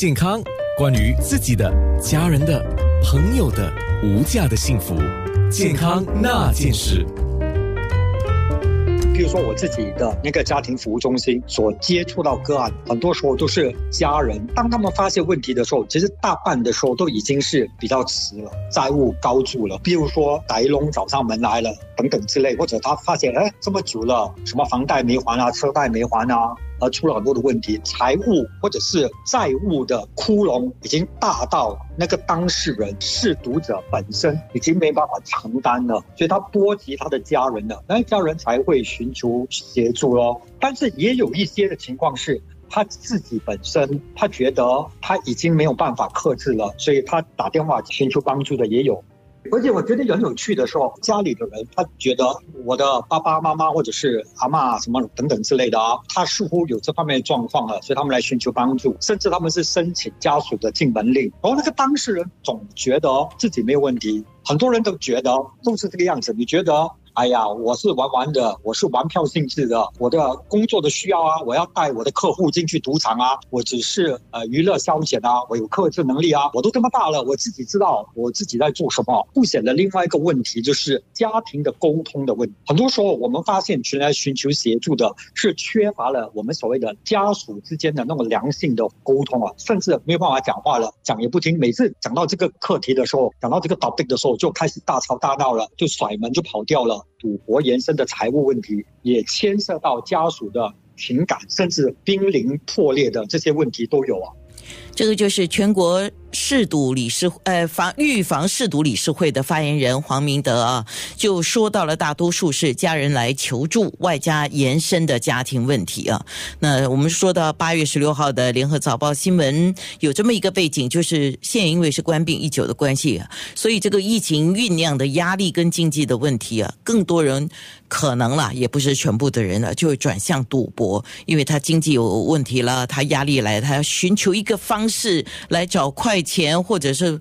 健康，关于自己的、家人的、朋友的无价的幸福，健康那件事。比如说我自己的那个家庭服务中心所接触到个案，很多时候都是家人。当他们发现问题的时候，其实大半的时候都已经是比较迟了，债务高筑了。比如说白龙找上门来了等等之类，或者他发现哎这么久了，什么房贷没还啊，车贷没还啊。而出了很多的问题，财务或者是债务的窟窿已经大到那个当事人是读者本身已经没办法承担了，所以他波及他的家人了，那家人才会寻求协助咯。但是也有一些的情况是，他自己本身他觉得他已经没有办法克制了，所以他打电话寻求帮助的也有。而且我觉得很有趣的时候，家里的人他觉得我的爸爸妈妈或者是阿妈什么等等之类的啊，他似乎有这方面的状况了，所以他们来寻求帮助，甚至他们是申请家属的进门令。然后那个当事人总觉得自己没有问题，很多人都觉得都是这个样子。你觉得？哎呀，我是玩玩的，我是玩票性质的，我的工作的需要啊，我要带我的客户进去赌场啊，我只是呃娱乐消遣啊，我有克制能力啊，我都这么大了，我自己知道我自己在做什么。不显得另外一个问题就是家庭的沟通的问题，很多时候我们发现前来寻求协助的是缺乏了我们所谓的家属之间的那种良性的沟通啊，甚至没有办法讲话了，讲也不听。每次讲到这个课题的时候，讲到这个 topic 的时候，就开始大吵大闹了，就甩门就跑掉了。赌博延伸的财务问题，也牵涉到家属的情感，甚至濒临破裂的这些问题都有啊。这个就是全国。嗜赌理事呃防预防嗜赌理事会的发言人黄明德啊，就说到了大多数是家人来求助，外加延伸的家庭问题啊。那我们说到八月十六号的联合早报新闻，有这么一个背景，就是现因为是官病已久的关系，所以这个疫情酝酿的压力跟经济的问题啊，更多人可能啦，也不是全部的人了，就转向赌博，因为他经济有问题了，他压力来，他要寻求一个方式来找快。钱，或者是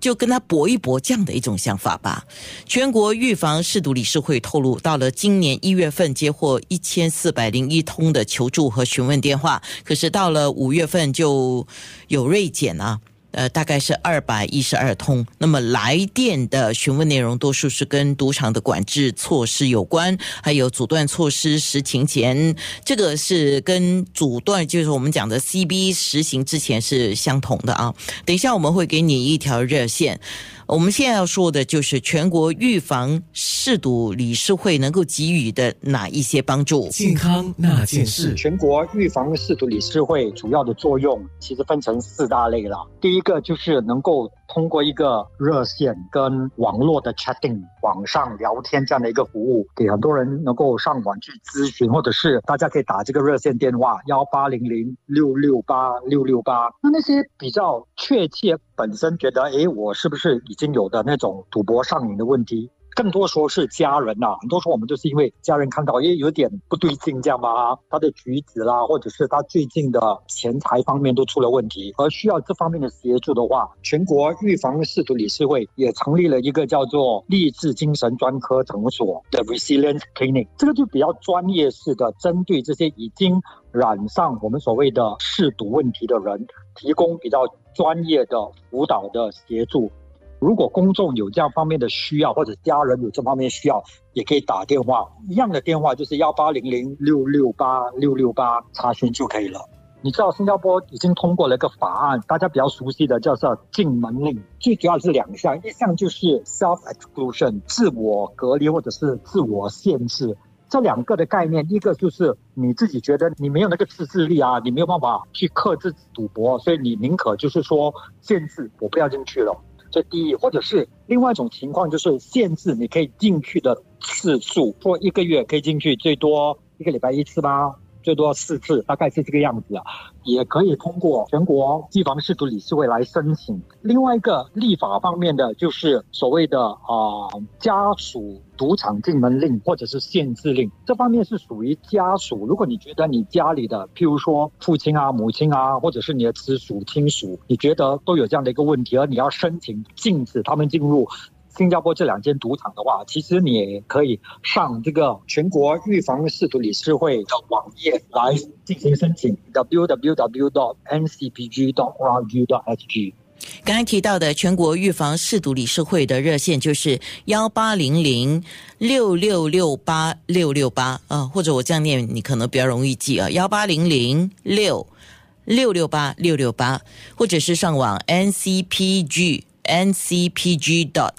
就跟他搏一搏这样的一种想法吧。全国预防试毒理事会透露，到了今年一月份接获一千四百零一通的求助和询问电话，可是到了五月份就有锐减啊。呃，大概是二百一十二通。那么来电的询问内容，多数是跟赌场的管制措施有关，还有阻断措施实行前，这个是跟阻断，就是我们讲的 CB 实行之前是相同的啊。等一下我们会给你一条热线。我们现在要说的就是全国预防嗜赌理事会能够给予的哪一些帮助？健康那件事。全国预防嗜赌理事会主要的作用其实分成四大类了。第一一个就是能够通过一个热线跟网络的 chatting 网上聊天这样的一个服务，给很多人能够上网去咨询，或者是大家可以打这个热线电话幺八零零六六八六六八。那那些比较确切。本身觉得，哎，我是不是已经有的那种赌博上瘾的问题？更多说是家人呐，很多时候我们就是因为家人看到，哎，有点不对劲，这样吧，他的举止啦，或者是他最近的钱财方面都出了问题，而需要这方面的协助的话，全国预防嗜赌理事会也成立了一个叫做励志精神专科诊所的 Resilience Clinic，这个就比较专业式的，针对这些已经染上我们所谓的嗜赌问题的人，提供比较。专业的辅导的协助，如果公众有这样方面的需要，或者家人有这方面需要，也可以打电话，一样的电话就是幺八零零六六八六六八查询就可以了。你知道新加坡已经通过了一个法案，大家比较熟悉的叫做禁门令，最主要是两项，一项就是 self exclusion 自我隔离或者是自我限制。这两个的概念，一个就是你自己觉得你没有那个自制力啊，你没有办法去克制赌博，所以你宁可就是说限制我不要进去了，这第一；或者是另外一种情况，就是限制你可以进去的次数，说一个月可以进去最多一个礼拜一次吧？最多四次，大概是这个样子啊。也可以通过全国预防市毒理事会来申请。另外一个立法方面的，就是所谓的啊家属赌场进门令或者是限制令，这方面是属于家属。如果你觉得你家里的，譬如说父亲啊、母亲啊，或者是你的直属亲属，你觉得都有这样的一个问题，而你要申请禁止他们进入新加坡这两间赌场的话，其实你也可以上这个全国预防试毒理事会的网页来进行申请，www.ncpg.org.sg。刚才提到的全国预防试毒理事会的热线就是幺八零零六六六八六六八啊，或者我这样念你可能比较容易记啊，幺八零零六六六八六六八，或者是上网 ncpg。ncpg.org.sg。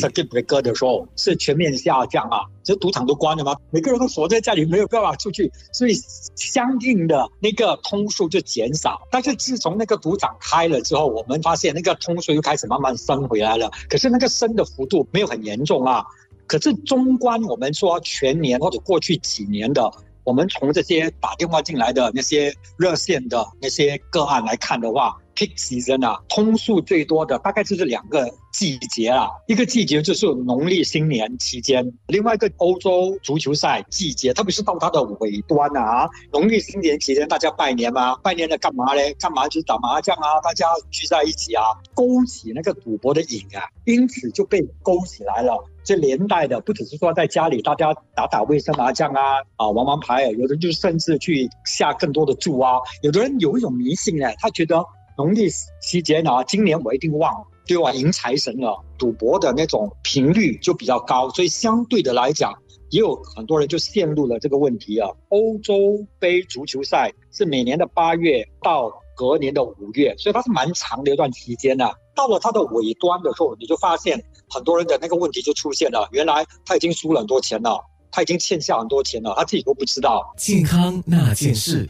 circuit breaker 的时候是全面下降啊，这赌场都关了吗？每个人都锁在家里，没有办法出去，所以相应的那个通数就减少。但是自从那个赌场开了之后，我们发现那个通数又开始慢慢升回来了。可是那个升的幅度没有很严重啊。可是中观我们说全年或者过去几年的，我们从这些打电话进来的那些热线的那些个案来看的话。peak season 啊，通数最多的大概就是两个季节啦，一个季节就是农历新年期间，另外一个欧洲足球赛季节，特别是到它的尾端啊，农历新年期间大家拜年嘛，拜年的干嘛呢？干嘛去打麻将啊？大家聚在一起啊，勾起那个赌博的瘾啊，因此就被勾起来了。这连带的不只是说在家里大家打打卫生麻将啊，啊玩玩牌，有的就甚至去下更多的注啊，有的人有一种迷信呢，他觉得。农历期间啊，今年我一定旺，对吧？迎财神了，赌博的那种频率就比较高，所以相对的来讲，也有很多人就陷入了这个问题啊。欧洲杯足球赛是每年的八月到隔年的五月，所以它是蛮长的一段期间的。到了它的尾端的时候，你就发现很多人的那个问题就出现了。原来他已经输了很多钱了，他已经欠下很多钱了，他自己都不知道。健康那件事。